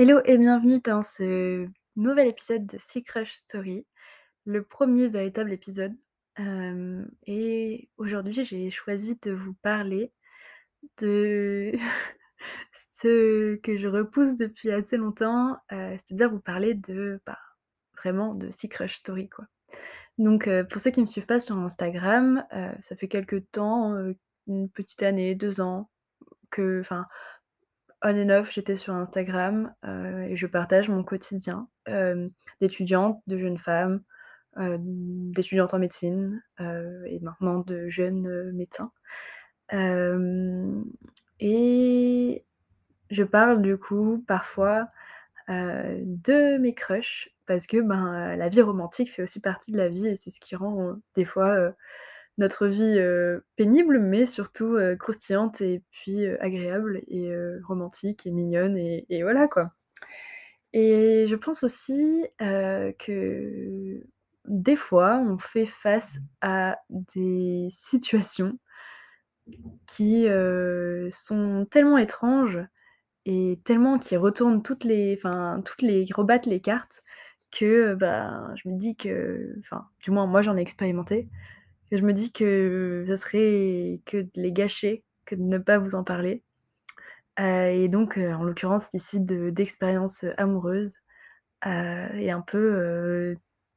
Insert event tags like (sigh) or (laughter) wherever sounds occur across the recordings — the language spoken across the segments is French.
Hello et bienvenue dans ce nouvel épisode de Sea Crush Story, le premier véritable épisode. Hem et aujourd'hui, j'ai choisi de vous parler de (laughs) ce que je repousse depuis assez longtemps, heu, c'est-à-dire vous parler de, bah, vraiment de Sea Crush Story, quoi. Donc heu, pour ceux qui me suivent pas sur Instagram, ça fait quelque temps, une petite année, 2 ans que enfin on and off, j'étais sur Instagram, heu et je partage mon quotidien, hem, d'étudiante, de jeune femme, heu, d'étudiante en médecine, heu et maintenant de jeune, heu, médecin. Et je parle du coup parfois, de mes crushs parce que, ben, la vie romantique fait aussi partie de la vie et c'est ce qui rend, des fois, notre vie, pénible mais surtout, croustillante et puis, agréable et romantique et mignonne et voilà quoi. Et je pense aussi, que des fois on fait face à des situations qui, sont tellement étranges et tellement qui retournent toutes les enfin toutes les rebattent les cartes que, ben, je me dis que enfin, du moins moi j'en ai expérimenté, je me dis que ça serait que de les gâcher, que de ne pas vous en parler. Heu et donc heu, en l'occurrence ici de d'expériences, amoureuses, heu et un peu,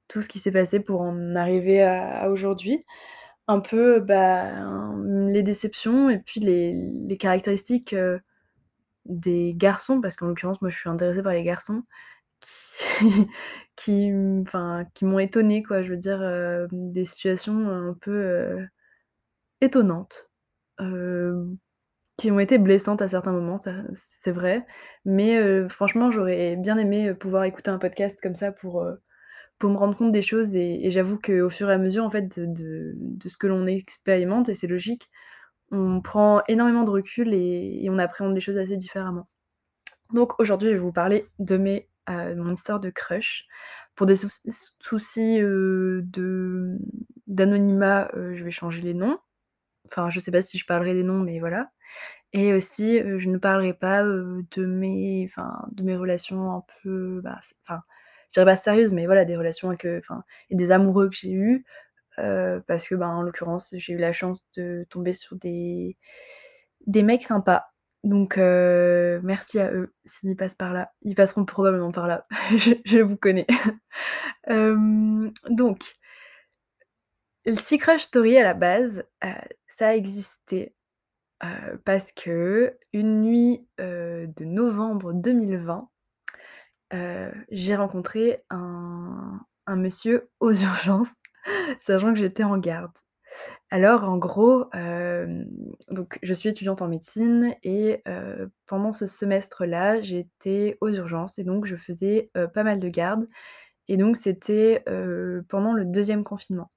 tout ce qui s'est passé pour en arriver à aujourd'hui. Un peu, ben, les déceptions et puis les les caractéristiques, des garçons, parce qu'en l'occurrence moi je suis intéressée par les garçons, qui (laughs) qui m enfin qui m'ont étonnée quoi. Je veux dire, hem, des situations un peu, heu, étonnantes, hem, qui ont été blessantes à certains moments, c'est vrai. Mais franchement j'aurais bien aimé, pouvoir écouter un podcast comme ça pour, pour me rendre compte des choses et et j'avoue qu'au fur et à mesure en fait de de de ce que l'on expérimente et c'est logique, on prend énormément de recul et et on appréhende les choses assez différemment. Donc aujourd'hui, je vais vous parler de mes de mon histoire de crush. Pour des souc soucis, heu, de d'anonymat, heu, je vais changer les noms. Enfin, je sais pas si je parlerai des noms, mais voilà. Et aussi, heu, je ne parlerai pas, de mes de mes relations un peu, bah, enfin, je dirais pas sérieuses, mais voilà, des relations avec, et des amoureux que j'ai eus, heu, parce que, ben, en l'occurrence, j'ai eu la chance de tomber sur des des mecs sympas. Donc heu, merci à eux s'ils passent par là. Ils passeront probablement par là, (laughs) je vous connais. Hem, (laughs) donc le Sea Crush Story à la base, heu, ça a existé, parce qu'une nuit, heu, de novembre 2020, heu, j'ai rencontré un monsieur aux (laughs) urgences, sachant que j'étais en garde. Alors en gros, donc je suis étudiante en médecine et heu, pendant ce semestre-là, j'étais aux urgences et donc je faisais, heu, pas mal de gardes et donc c'était, pendant le 2e confinement.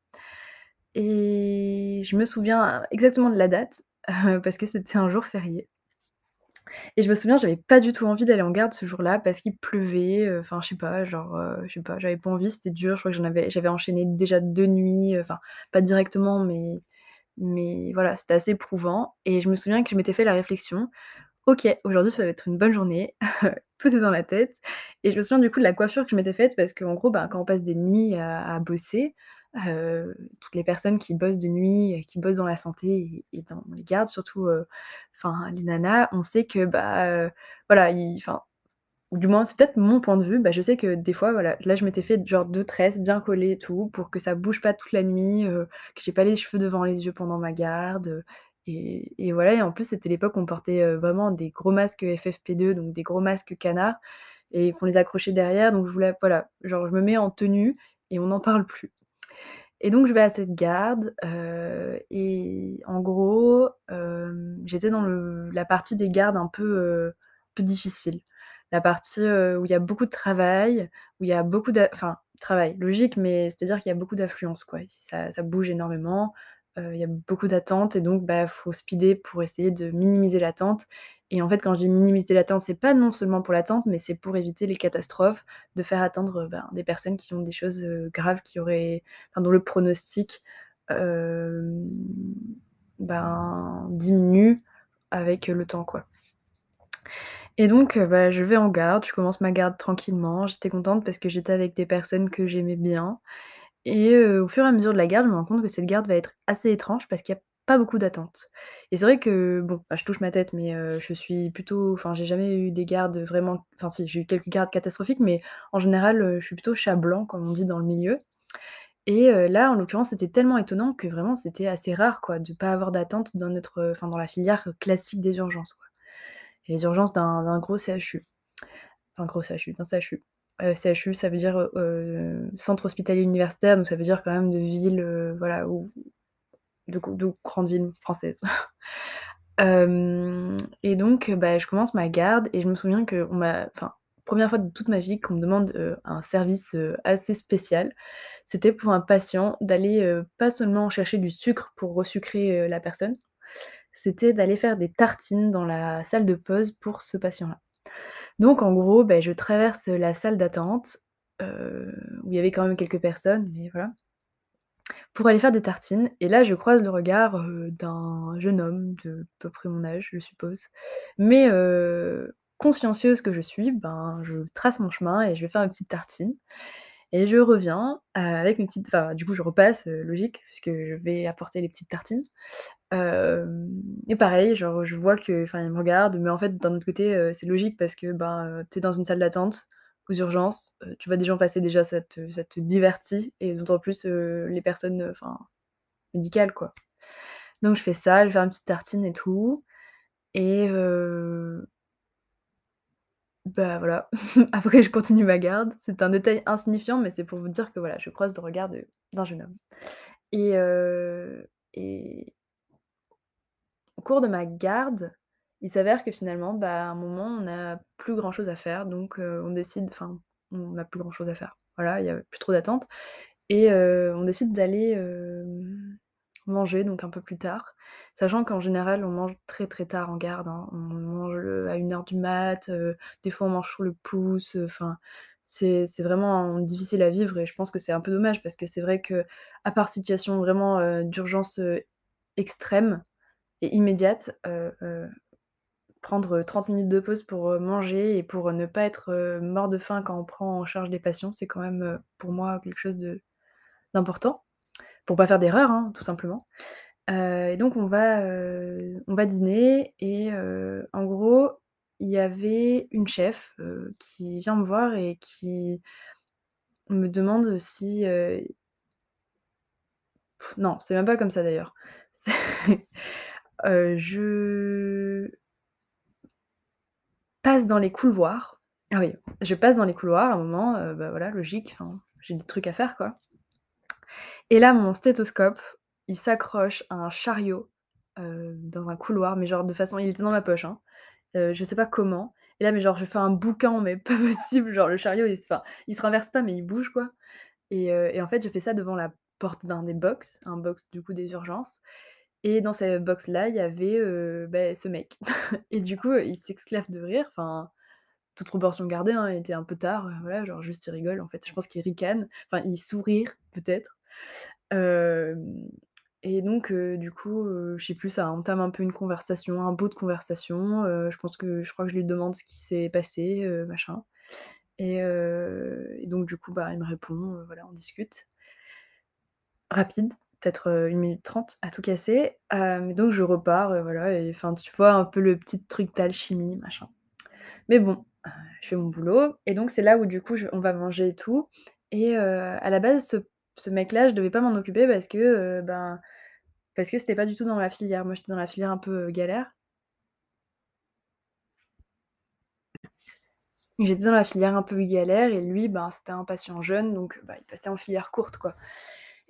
Et je me souviens exactement de la date, (laughs) parce que c'était un jour férié. Et je me souviens, j'avais pas du tout envie d'aller en garde ce jour-là parce qu'il pleuvait, heu, enfin je sais pas, genre, heu, je sais pas, j'avais pas envie, c'était dur, je crois que j'en avais j'avais enchaîné déjà 2 nuits, heu, enfin pas directement, mais mais voilà, c'était assez éprouvant. Et je me souviens que je m'étais fait la réflexion: «OK, aujourd'hui ça va être une bonne journée», (laughs) tout est dans la tête. Et je me souviens du coup de la coiffure que je m'étais faite parce qu'en gros, ben, quand on passe des nuits à à bosser, heu, toutes les personnes qui bossent de nuit, qui bossent dans la santé et dans les gardes surtout, enfin les nanas, on sait que, bah, voilà, enfin, du moins c'est peut-être mon point de vue, bah, je sais que des fois, voilà, là je m'étais fait genre 2 tresses bien collées tout pour que ça bouge pas toute la nuit, que j'ai pas les cheveux devant les yeux pendant ma garde, et voilà et en plus c'était l'époque où on portait, vraiment des gros masques FFP2, donc des gros masques canards et qu'on les accrochait derrière donc je voulais voilà, genre je me mets en tenue et on n'en parle plus. Et donc je vais à cette garde, heu et en gros, hem, j'étais dans la partie des gardes un peu, peu difficile. La partie, où il y a beaucoup de travail, où il y a beaucoup d'a enfin, travail, logique, mais c'est-à-dire qu'il y a beaucoup d'affluence quoi. Ça bouge énormément, il y a beaucoup d'attentes et donc bah, faut speeder pour essayer de minimiser l'attente et en fait, quand je dis minimiser l'attente, c'est pas non seulement pour l'attente, mais c'est pour éviter les catastrophes, de faire attendre, ben, des personnes qui ont des choses, heu, graves qui auraient dont le pronostic, hem, ben, diminue avec le temps quoi. Et donc, bah, je vais en garde, je commence ma garde tranquillement. J'étais contente parce que j'étais avec des personnes que j'aimais bien et au fur et à mesure de la garde, je me rends compte que cette garde va être assez étrange parce qu'il y a pas beaucoup d'attente. Et c'est vrai que bon, bah, je touche ma tête, mais je suis plutôt enfin, j'ai jamais eu des gardes vraiment enfin si, j'ai eu quelques gardes catastrophiques, mais en général, je suis plutôt chat blanc, comme on dit dans le milieu. Et là, en l'occurrence, c'était tellement étonnant que vraiment c'était assez rare, quoi, de pas avoir d'attente dans notre, enfin, dans la filière classique des urgences, quoi. Les urgences d'un d'un gros CHU. Enfin, gros CHU, d'un CHU. CHU, ça veut dire, centre hospitalier universitaire, donc ça veut dire quand même de ville, voilà, où de gr de grandes villes françaises. (laughs) Et donc, heu, bah, je commence ma garde et je me souviens qu'on m'a enfin, 1re fois de toute ma vie qu'on me demande, heu, un service, heu, assez spécial. C'était pour un patient d'aller, pas seulement chercher du sucre pour resucrer, la personne, c'était d'aller faire des tartines dans la salle de pause pour ce patient-là. Donc en gros, beh, je traverse la salle d'attente, où il y avait quand même quelques personnes, mais voilà pour aller faire des tartines et là, je croise le regard, heu, d'un jeune homme de peu près mon âge, je suppose. Mais heu, consciencieuse que je suis, ben, je trace mon chemin et je vais faire mes petites tartines et je reviens, heu, avec une petite enfin, du coup, je repasse, logique, puisque je vais apporter les petites tartines. Et pareil, genre, je vois que enfin, il me regarde, mais en fait, d'un autre côté, c'est logique parce que, ben, heu, tu es dans une salle d'attente aux urgences, tu vois des gens passer, déjà ça te ça te divertit et d'autant plus, les personnes, médicales, quoi. Donc je fais ça, je faire une petite tartine et tout et bah, voilà. (laughs) Après je continue ma garde. C'est un détail insignifiant, mais c'est pour vous dire que, voilà, je croise le regard d'un jeune homme et et au cours de ma garde, il s'avère que finalement, bah, à un moment, on n'a plus grand chose à faire donc on décide enfin, on n'a plus grand chose à faire. Voilà, il y a plus trop d'attente et on décide d'aller, manger donc un peu plus tard. Sachant qu'en général, on mange très, très tard en garde, hein. On mange, à 01:00 du mat, des fois on mange sur le pouce, enfin, c'est vraiment difficile à vivre et je pense que c'est un peu dommage parce que c'est vrai qu'à part situation vraiment, d'urgence, extrême et immédiate, prendre, heu, 30 minutes de pause pour, heu, manger et pour ne pas être, mort de faim quand on prend en charge des patients, c'est quand même, pour moi quelque chose d'important. Pour pas faire d'erreur, hein, tout simplement. Et donc on va, on va dîner et en gros, il y avait une chef, qui vient me voir et qui me demande si, non, c'est même pas comme ça d'ailleurs. (laughs) Je passe dans les couloirs. Ah oui, je passe dans les couloirs à un moment, heu, bah, voilà, logique, j'ai des trucs à faire, quoi. Et là, mon stéthoscope, il s'accroche à un chariot, heu, dans un couloir, mais genre de façon il était dans ma poche, hein, heu, je sais pas comment. Et là, mais genre, je fais un boucan, mais (laughs) pas possible, genre le chariot, il se il se renverse pas, mais il bouge, quoi. Et heu et en fait, je fais ça devant la porte d'un des box, un box, du coup, des urgences et dans ce box-là, il y avait, beh, ce mec. (laughs) Et du coup, il s'esclaffe de rire, enfin, toute proportion gardée, hein, il était un peu tard, voilà, genre juste il rigole, en fait. Je pense qu'il ricane, enfin, il sourire peut-être, et donc du coup, heu, je sais plus, ça entame un peu une conversation, un bout de conversation, je pense que je crois que je lui demande ce qui s'est passé, machin. Et donc du coup, bah, il me répond, voilà, on discute. Rapide, peut-être, 1 minute 30 à tout casser, et donc je repars, heu, voilà et enfin, tu vois un peu le petit truc d'alchimie, machin. Mais bon, je fais mon boulot et donc c'est là où du coup, on va manger et tout et à la base, ce mec-là, je devais pas m'en occuper parce que, ben, parce que c'était pas du tout dans la filière. Moi, j'étais dans la filière un peu, galère. J'étais dans la filière un peu galère et lui, ben, c'était un patient jeune donc bah, il passait en filière courte, quoi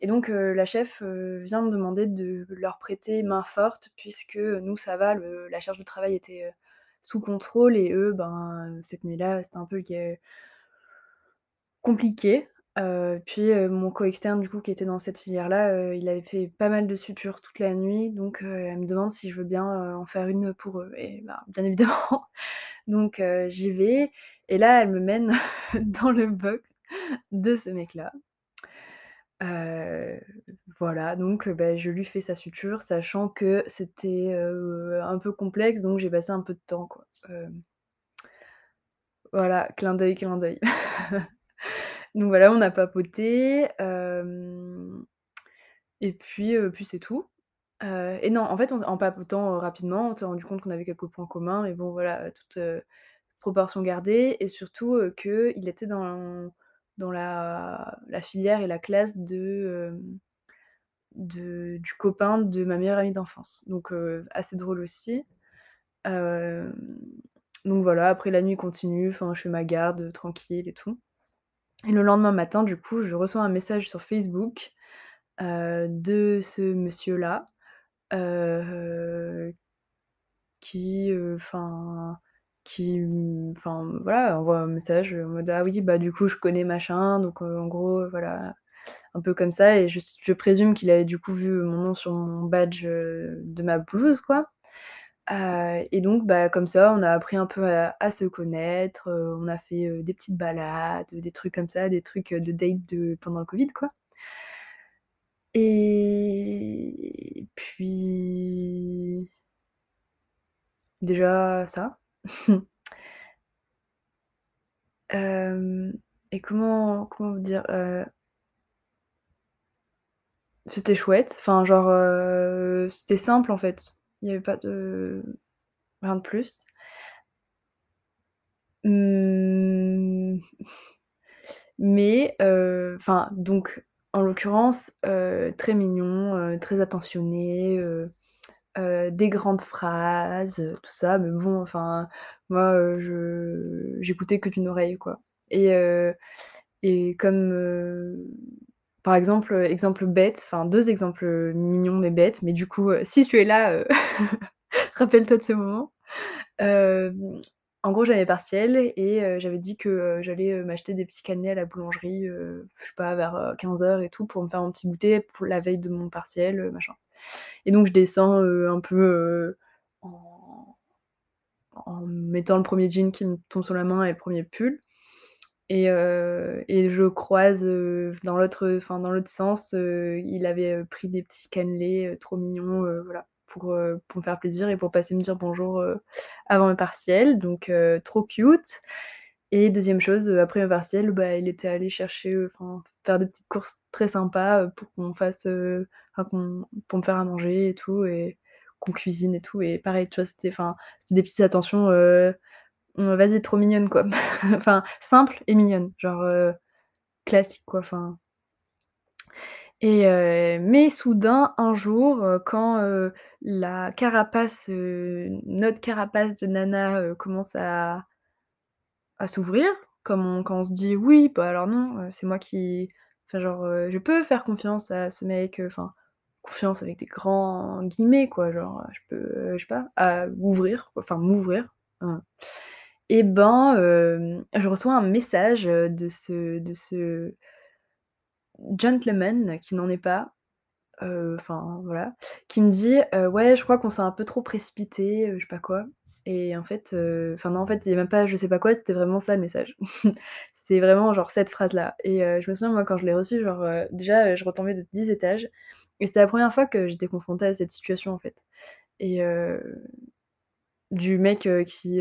et donc heu, la chef, heu, vient me demander de leur prêter main forte puisque, nous, ça va, la charge de travail était, heu, sous contrôle et eux, ben, cette nuit-là, c'était un peu compliqué, puis, mon co-externe, du coup, qui était dans cette filière-là, il avait fait pas mal de sutures toute la nuit donc elle me demande si je veux bien, en faire une pour eux. Et bah, bien évidemment (laughs) donc j'y vais. Et là, elle me mène (laughs) dans le box de ce mec-là voilà, donc heu, bah, je lui fais sa suture, sachant que c'était, un peu complexe donc j'ai passé un peu de temps, quoi, Voilà, clin d'œil, clin d'œil. (laughs) Donc voilà, on a papoté, et puis, puis c'est tout. Et non, en fait, en papotant, rapidement, on s'est rendu compte qu'on avait quelques points communs, mais bon voilà, toute proportion gardée et surtout, heu, qu'il était dans dans la filière et la classe de, du copain de ma meilleure amie d'enfance. Donc assez drôle aussi. Donc voilà, après la nuit continue, je fais ma garde, tranquille et tout et le lendemain matin, du coup, je reçois un message sur Facebook, de ce monsieur-là, qui, enfin qui, enfin voilà, envoie un message, en mode: «Ah oui, bah, du coup, je connais machin», donc heu, en gros, voilà, un peu comme ça et je je présume qu'il avait du coup vu mon nom sur mon badge, heu, de ma blouse quoi. Heu et donc bah, comme ça, on a appris un peu à à se connaître, on a fait, des petites balades, des trucs comme ça, des trucs, de date de pendant le covid quoi. Et puis déjà ça. Hem et comment comment vous dire? Heu C'était chouette, enfin genre, heu, c'était simple en fait. Il y avait pas de rien de plus. Mmh, (laughs) mais enfin donc en l'occurrence, très mignon, très attentionné, heu, des grandes phrases, heu, tout ça, mais bon enfin moi, heu, je j'écoutais que d'une oreille quoi et comme, par exemple, exemple bête, enfin 2 exemples, mignons mais bêtes, mais du coup, si tu es là, (laughs) rappelle-toi de ce moment. En gros, j'avais partiels et j'avais dit que, j'allais, m'acheter des petits cannelés à la boulangerie, je sais pas vers, heu, 15:00 et tout pour me faire un petit goûter pour la veille de mon partiel, machin et donc je descends, heu, un peu, heu, en mettant le 1er jean qui me tombe sur la main et le 1er pull. Et heu et je croise, dans l'autre, dans l'autre sens, il avait, pris des petits cannelés, trop mignons, voilà, pour, pour me faire plaisir et pour passer me dire bonjour, avant mes partiels, donc trop cute. Et 2e chose, après mes partiels, bah, il était allé chercher, enfin faire des petites courses très sympas, pour qu'on fasse, pour me faire à manger et tout et qu'on cuisine et tout et pareil, tu vois, c'était enfin, c'était des petites attentions, heu, mmh, vas-y trop mignonnes quoi. (laughs) Enfin simples et mignonnes, genre, heu, classique quoi, enfin et mais soudain, un jour, quand, la carapace, notre carapace de nana, commence à s'ouvrir, comme quand on se dit: «Oui, bah, alors non, c'est moi qui enfin genre, je peux faire confiance à ce mec», enfin, confiance avec des grands guillemets quoi, genre, je peux, heu, je sais pas, à ouvrir, enfin m'ouvrir, hein et ben, hem, je reçois un message, heu, de ce de ce gentleman qui n'en est pas, enfin voilà, qui me dit: «Heu, ouais, je crois qu'on s'est un peu trop précipité», je sais pas quoi et en fait, enfin non, en fait, il y a même pas je sais pas quoi, c'était vraiment ça le message. C'est vraiment genre cette phrase-là. Et heu, je me souviens moi quand je l'ai reçu genre, heu, déjà, heu, je retombais de 10 étages. Et c'était la 1re fois que j'étais confrontée à cette situation en fait. Et du mec, qui,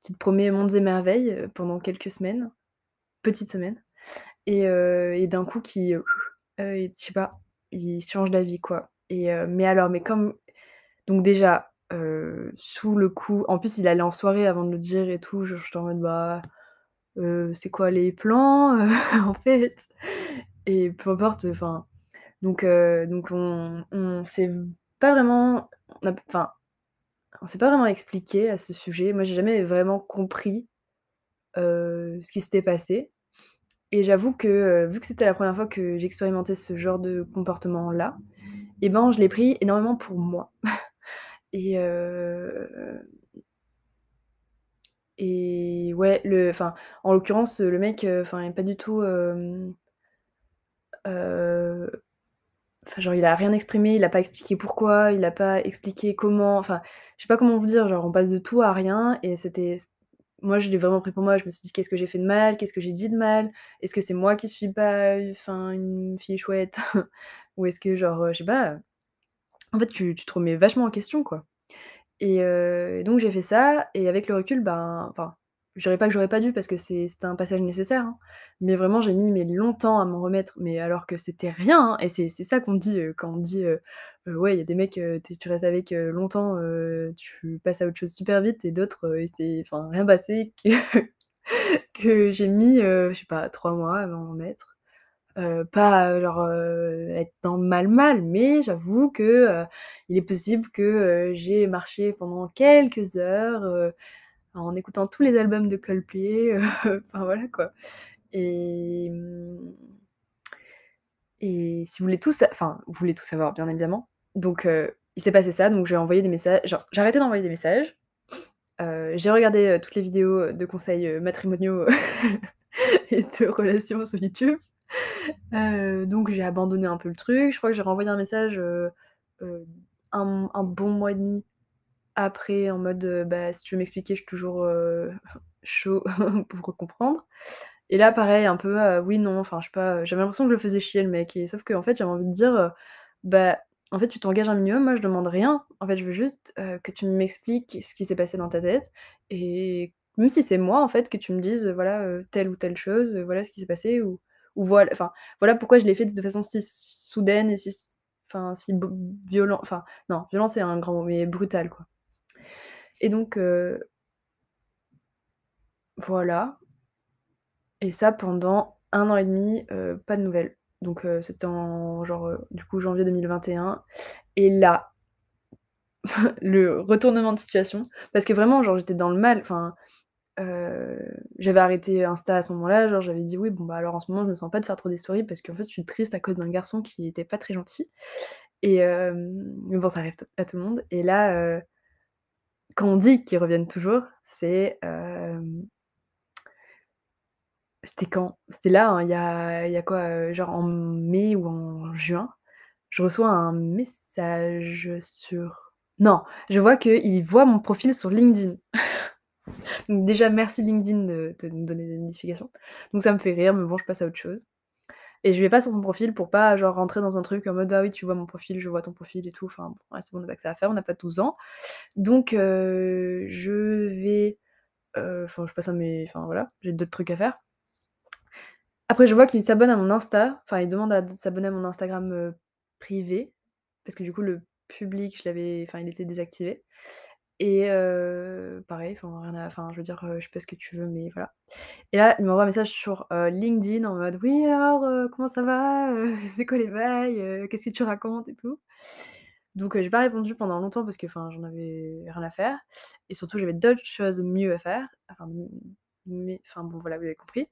qui te promet monts et merveilles, pendant quelques semaines, petites semaines. Et et d'un coup qui, je sais pas, il change d'avis quoi. Et mais alors, mais comme donc déjà, sous le coup en plus il allait en soirée avant de le dire et tout, j'étais en mode: «Bah, c'est quoi les plans, (laughs) en fait?» et peu importe, enfin donc donc on on s'est pas vraiment enfin, on s'est pas vraiment expliqué à ce sujet. Moi, j'ai jamais vraiment compris, ce qui s'était passé et j'avoue que, vu que c'était la 1re fois que j'expérimentais ce genre de comportement-là et ben, je l'ai pris énormément pour moi (laughs) et et ouais, en l'occurrence, le mec, heu, enfin, il pas du tout, genre, il a rien exprimé, il a pas expliqué pourquoi, il a pas expliqué comment, enfin, je sais pas comment vous dire, genre, on passe de tout à rien et c'était moi, je l'ai vraiment pris pour moi. Je me suis dit: «Qu'est-ce que j'ai fait de mal? Qu'est-ce que j'ai dit de mal? Est-ce que c'est moi qui suis pas, une fille chouette? (laughs) Ou est-ce que genre, je sais pas, heu» en fait, tu tu te remets vachement en question, quoi et donc j'ai fait ça et avec le recul, ben, enfin je dirais pas que j'aurais pas dû parce que c'est c'était un passage nécessaire, hein, mais vraiment j'ai mis, mais longtemps à m'en remettre, mais alors que c'était rien, hein et c'est ça qu'on dit, quand on dit, «Ouais, il y a des mecs, tu restes avec, longtemps, tu passes à autre chose super vite» et d'autres, rien passé, que (laughs) que j'ai mis, heu, je sais pas 3 mois à m'en remettre. Heu, pas, heu, genre, heu, être dans mal, mal, mais j'avoue que, il est possible que, j'ai marché pendant quelques heures, heu, en écoutant tous les albums de Coldplay, (laughs) enfin voilà quoi. Et mmh et si vous voulez tout enfin, vous voulez tout savoir bien évidemment, donc il s'est passé ça, donc j'ai envoyé des messages genre j'ai arrêté d'envoyer des messages, j'ai regardé, toutes les vidéos, de conseils, matrimoniaux (laughs) et de relations sur YouTube, heu, donc j'ai abandonné un peu le truc. Je crois que j'ai renvoyé un message, heu heu, un bon mois et demi après en mode, «Bah, si tu veux m'expliquer, je suis toujours, (laughs) chaud (laughs) pour comprendre» et là pareil un peu, oui, non, enfin je pas, j'avais l'impression que je le faisais chier le mec. Sauf qu'en fait j'avais envie de dire, «Bah, en fait tu t'engages un minimum, moi je demande rien, en fait je veux juste, que tu m'expliques ce qui s'est passé dans ta tête. Et même si c'est moi en fait que tu me dises, voilà, telle ou telle chose, voilà ce qui s'est passé voilà pourquoi je l'ai fait de façon si soudaine et si enfin violent enfin non violent c'est un grand mot, mais brutal quoi» et donc heu voilà. Et ça pendant 1 an et demi, heu, pas de nouvelles, donc heu, c'était en genre, du coup janvier 2021 et là (laughs) le retournement de situation. Parce que vraiment genre j'étais dans le mal, heu, j'avais arrêté Insta à ce moment-là, genre j'avais dit: «Oui, bon, bah, alors en ce moment je me sens pas de faire trop des stories parce qu'en fait je suis triste à cause d'un garçon qui était pas très gentil» et hem, mais bon ça arrive à tout le monde et là, heu quand on dit qu'ils reviennent toujours, c'est, c'était quand? C'était là, hein, il y a y a quoi, genre en mai ou en juin, je reçois un message sur non, je vois qu'il voit mon profil sur LinkedIn. (laughs) (laughs) Donc déjà merci LinkedIn de me donner des notifications. Donc ça me fait rire, mais bon je passe à autre chose et je vais pas sur son profil pour pas genre rentrer dans un truc en mode: «Ah oui tu vois mon profil, je vois ton profil et tout», enfin bon, c'est bon on a pas que ça à faire, on n'a pas 12 ans. Donc heu, je vais, heu, enfin je passe à mes enfin voilà, j'ai d'autres trucs à faire. Après je vois qu'il s'abonne à mon Insta, enfin il demande à s'abonner à mon Instagram, heu, privé parce que du coup le public je l'avais enfin il était désactivé et pareil, enfin rien à je veux dire, je sais pas ce que tu veux, mais voilà et là il m'envoie un message sur, LinkedIn en mode: «Oui alors, comment ça va? (laughs) C'est quoi les bails? Qu'est-ce que tu racontes et tout?» donc heu, j'ai pas répondu pendant longtemps parce que enfin j'en avais rien à faire et surtout j'avais d'autres choses mieux à faire, enfin mais enfin bon voilà, vous avez compris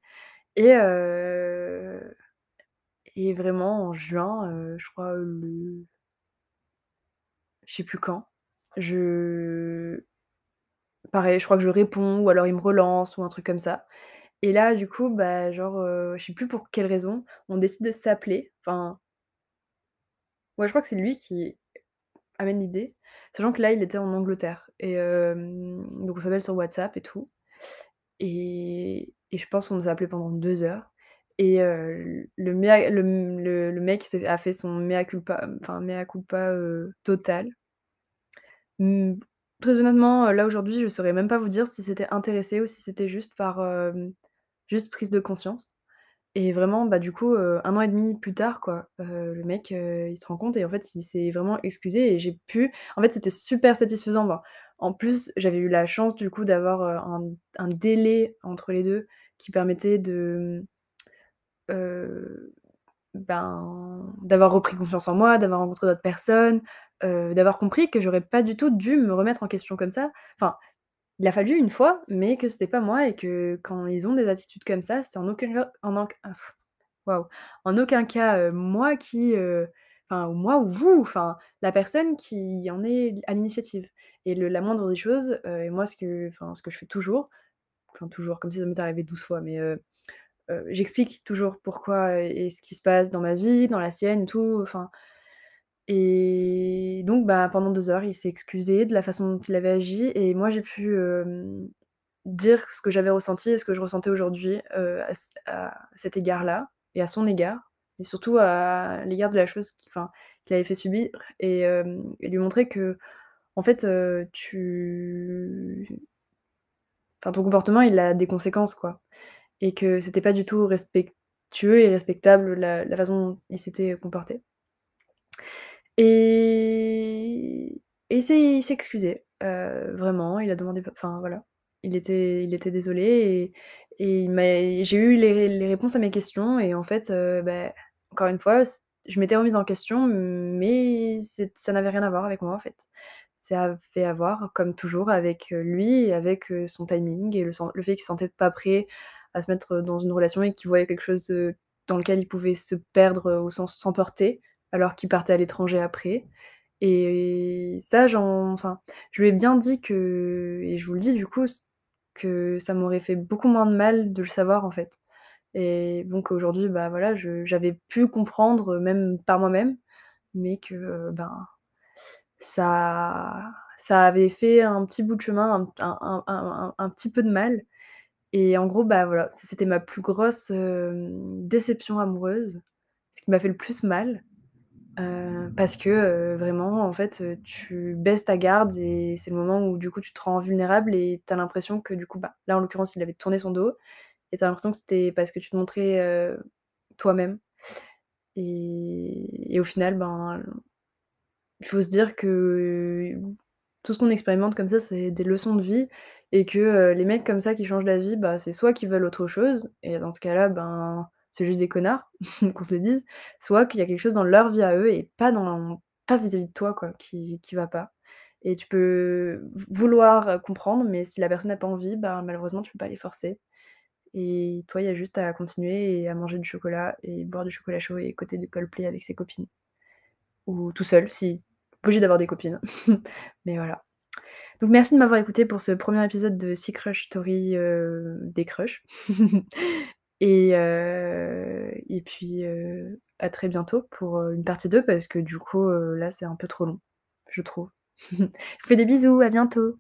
et et vraiment en juin, je crois le je sais plus quand, je pareil, je crois que je réponds ou alors il me relance ou un truc comme ça et là du coup, bah, genre, je sais plus pour quelle raison, on décide de s'appeler, enfin ouais, je crois que c'est lui qui amène l'idée, sachant que là, il était en Angleterre et donc on s'appelle sur WhatsApp et tout et et je pense qu'on s'est appelé pendant 2 heures et le mea le le mec a fait son mea culpa, enfin mea culpa, total. Mmh, très honnêtement, heu, là aujourd'hui, je saurais même pas vous dire si c'était intéressé ou si c'était juste par, hem, juste prise de conscience et vraiment, bah, du coup, heu, 1 an et demi plus tard quoi, le mec, il se rend compte et en fait, il s'est vraiment excusé et j'ai pu en fait, c'était super satisfaisant. En plus, j'avais eu la chance du coup d'avoir, un un délai entre les 2 qui permettait de, ben, d'avoir repris confiance en moi, d'avoir rencontré d'autres personnes, heu, d'avoir compris que j'aurais pas du tout dû me remettre en question comme ça. Enfin, il a fallu une fois, mais que c'était pas moi et que quand ils ont des attitudes comme ça, c'est en aucun en ah en aucun cas, heu, moi qui, heu, enfin moi ou vous, enfin la personne qui en est à l'initiative et le la moindre des choses, et moi ce que ce que je fais toujours, enfin toujours, comme si ça m'était arrivé 12 fois, mais j'explique toujours pourquoi et ce qui se passe dans ma vie, dans la sienne tout, enfin et donc bah, pendant 2 heures, il s'est excusé de la façon dont il avait agi et moi j'ai pu, dire ce que j'avais ressenti et ce que je ressentais aujourd'hui, à cet égard-là et à son égard et surtout à l'égard de la chose qu'il avait fait subir et lui montrer fait, heu, tu enfin ton comportement il a des conséquences quoi et que c'était pas du tout respectueux et respectable la façon dont il s'était comporté. Et et il s'est excusé, vraiment, il a demandé enfin voilà, il était il était désolé et et j'ai eu les les réponses à mes questions et en fait, bah, encore une fois, je m'étais remise en question, mais ça n'avait rien à voir avec moi en fait. Ça avait à voir, comme toujours, avec, lui avec, son timing et le le fait qu'il se sentait pas prêt à se mettre dans une relation et qu'il voyait quelque chose, dans lequel il pouvait se perdre ou s'emporter, alors qu'il partait à l'étranger après. Et ça enfin, je lui ai bien dit que et je vous le dis du coup, que ça m'aurait fait beaucoup moins de mal de le savoir en fait. Et donc aujourd'hui, bah, voilà, j'avais pu comprendre, même par moi-même, mais que, ben, ça ça avait fait un petit bout de chemin, un petit peu de mal. Et en gros, bah, voilà, c'était ma plus grosse, hem, déception amoureuse, ce qui m'a fait le plus mal, heu, parce que, heu, vraiment en fait, heu, tu baisses ta garde et c'est le moment où du coup tu te rends vulnérable et tu as l'impression que du coup, bah, là en l'occurrence il avait tourné son dos et tu as l'impression que c'était parce que tu te montrais, toi-même et au final, ben il faut se dire que tout ce qu'on expérimente comme ça, c'est des leçons de vie et que, les mecs comme ça qui changent d'avis, bah, c'est soit qu'ils veulent autre chose et dans ce cas-là, ben, c'est juste des connards, (laughs) qu'on se le dise, soit qu'il y a quelque chose dans leur vie à eux et pas dans pas vis-à-vis de toi quoi, qui qui va pas. Et tu peux vouloir comprendre, mais si la personne n'a pas envie, ben, malheureusement tu peux pas les forcer. Et toi, il y a juste à continuer et à manger du chocolat et boire du chocolat chaud et écouter du Coldplay avec ses copines. Ou tout seul si obligé d'avoir des copines, (laughs) mais voilà. Donc merci de m'avoir écoutée pour ce 1er épisode de Sea Crush Story, heu, des crushs (laughs) et heu et puis, heu, à très bientôt pour, heu, une partie 2 parce que du coup, là c'est un peu trop long, je trouve. (laughs) Je vous fais des bisous, à bientôt.